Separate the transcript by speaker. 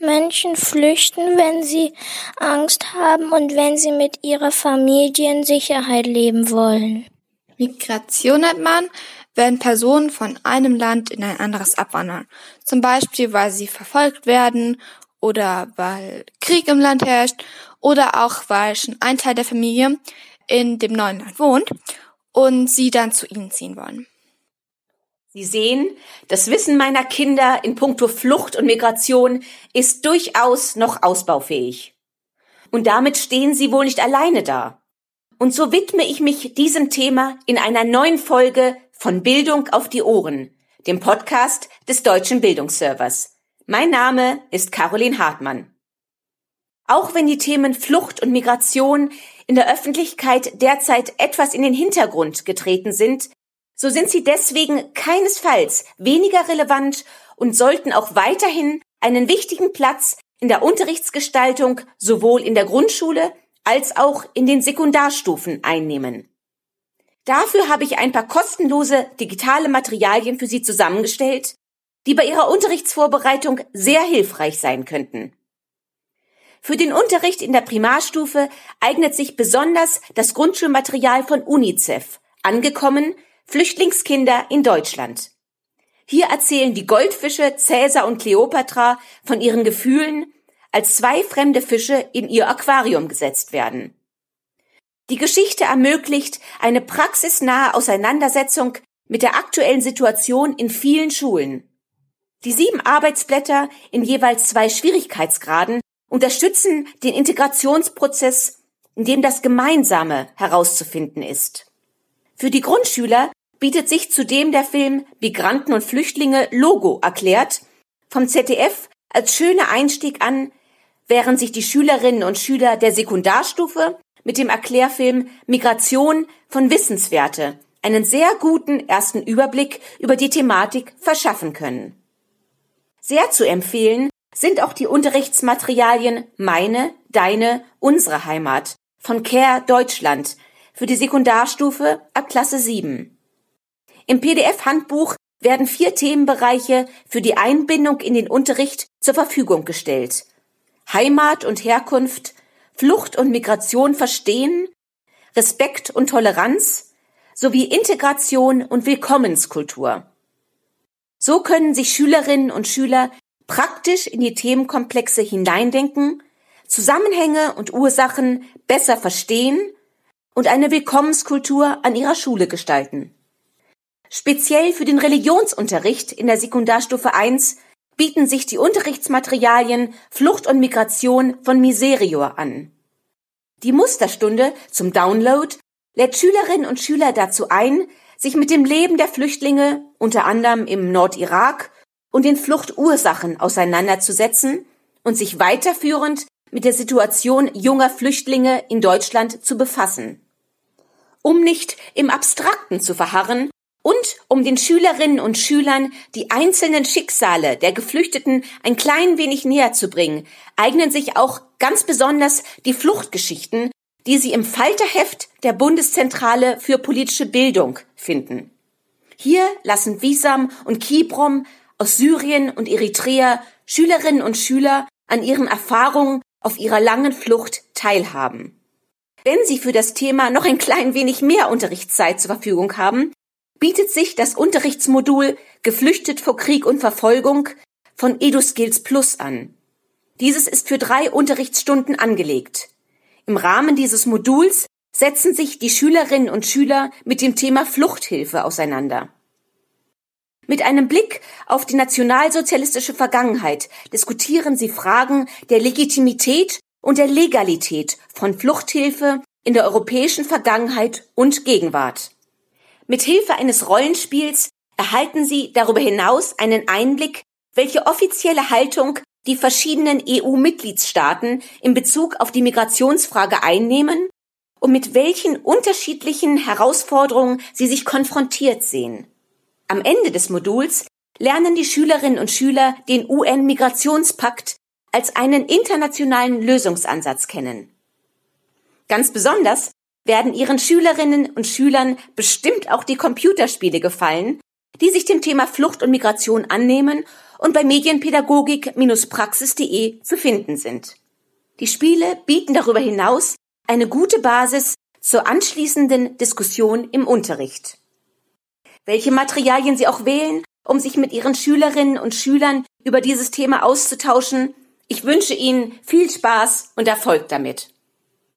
Speaker 1: Menschen flüchten, wenn sie Angst haben und wenn sie mit ihrer Familie in Sicherheit leben wollen.
Speaker 2: Migration nennt man, wenn Personen von einem Land in ein anderes abwandern. Zum Beispiel, weil sie verfolgt werden oder weil Krieg im Land herrscht oder auch, weil schon ein Teil der Familie in dem neuen Land wohnt und sie dann zu ihnen ziehen wollen.
Speaker 3: Sie sehen, das Wissen meiner Kinder in puncto Flucht und Migration ist durchaus noch ausbaufähig. Und damit stehen Sie wohl nicht alleine da. Und so widme ich mich diesem Thema in einer neuen Folge von Bildung auf die Ohren, dem Podcast des Deutschen Bildungsservers. Mein Name ist Caroline Hartmann. Auch wenn die Themen Flucht und Migration in der Öffentlichkeit derzeit etwas in den Hintergrund getreten sind, so sind sie deswegen keinesfalls weniger relevant und sollten auch weiterhin einen wichtigen Platz in der Unterrichtsgestaltung sowohl in der Grundschule als auch in den Sekundarstufen einnehmen. Dafür habe ich ein paar kostenlose digitale Materialien für Sie zusammengestellt, die bei Ihrer Unterrichtsvorbereitung sehr hilfreich sein könnten. Für den Unterricht in der Primarstufe eignet sich besonders das Grundschulmaterial von UNICEF, angekommen Flüchtlingskinder in Deutschland. Hier erzählen die Goldfische Cäsar und Kleopatra von ihren Gefühlen, als zwei fremde Fische in ihr Aquarium gesetzt werden. Die Geschichte ermöglicht eine praxisnahe Auseinandersetzung mit der aktuellen Situation in vielen Schulen. Die sieben Arbeitsblätter in jeweils zwei Schwierigkeitsgraden unterstützen den Integrationsprozess, in dem das Gemeinsame herauszufinden ist. Für die Grundschüler bietet sich zudem der Film Migranten und Flüchtlinge Logo erklärt vom ZDF als schöner Einstieg an, während sich die Schülerinnen und Schüler der Sekundarstufe mit dem Erklärfilm Migration von Wissenswerte einen sehr guten ersten Überblick über die Thematik verschaffen können. Sehr zu empfehlen sind auch die Unterrichtsmaterialien Meine, Deine, Unsere Heimat von Care Deutschland für die Sekundarstufe ab Klasse 7. Im PDF-Handbuch werden vier Themenbereiche für die Einbindung in den Unterricht zur Verfügung gestellt. Heimat und Herkunft, Flucht und Migration verstehen, Respekt und Toleranz sowie Integration und Willkommenskultur. So können sich Schülerinnen und Schüler praktisch in die Themenkomplexe hineindenken, Zusammenhänge und Ursachen besser verstehen und eine Willkommenskultur an ihrer Schule gestalten. Speziell für den Religionsunterricht in der Sekundarstufe 1 bieten sich die Unterrichtsmaterialien Flucht und Migration von Miserior an. Die Musterstunde zum Download lädt Schülerinnen und Schüler dazu ein, sich mit dem Leben der Flüchtlinge, unter anderem im Nordirak, und den Fluchtursachen auseinanderzusetzen und sich weiterführend mit der Situation junger Flüchtlinge in Deutschland zu befassen. Um nicht im Abstrakten zu verharren, um den Schülerinnen und Schülern die einzelnen Schicksale der Geflüchteten ein klein wenig näher zu bringen, eignen sich auch ganz besonders die Fluchtgeschichten, die Sie im Falterheft der Bundeszentrale für politische Bildung finden. Hier lassen Wisam und Kibrom aus Syrien und Eritrea Schülerinnen und Schüler an ihren Erfahrungen auf ihrer langen Flucht teilhaben. Wenn Sie für das Thema noch ein klein wenig mehr Unterrichtszeit zur Verfügung haben, bietet sich das Unterrichtsmodul Geflüchtet vor Krieg und Verfolgung von EduSkills Plus an. Dieses ist für drei Unterrichtsstunden angelegt. Im Rahmen dieses Moduls setzen sich die Schülerinnen und Schüler mit dem Thema Fluchthilfe auseinander. Mit einem Blick auf die nationalsozialistische Vergangenheit diskutieren sie Fragen der Legitimität und der Legalität von Fluchthilfe in der europäischen Vergangenheit und Gegenwart. Mit Hilfe eines Rollenspiels erhalten Sie darüber hinaus einen Einblick, welche offizielle Haltung die verschiedenen EU-Mitgliedstaaten in Bezug auf die Migrationsfrage einnehmen und mit welchen unterschiedlichen Herausforderungen sie sich konfrontiert sehen. Am Ende des Moduls lernen die Schülerinnen und Schüler den UN-Migrationspakt als einen internationalen Lösungsansatz kennen. Ganz besonders werden Ihren Schülerinnen und Schülern bestimmt auch die Computerspiele gefallen, die sich dem Thema Flucht und Migration annehmen und bei medienpädagogik-praxis.de zu finden sind. Die Spiele bieten darüber hinaus eine gute Basis zur anschließenden Diskussion im Unterricht. Welche Materialien Sie auch wählen, um sich mit Ihren Schülerinnen und Schülern über dieses Thema auszutauschen, ich wünsche Ihnen viel Spaß und Erfolg damit.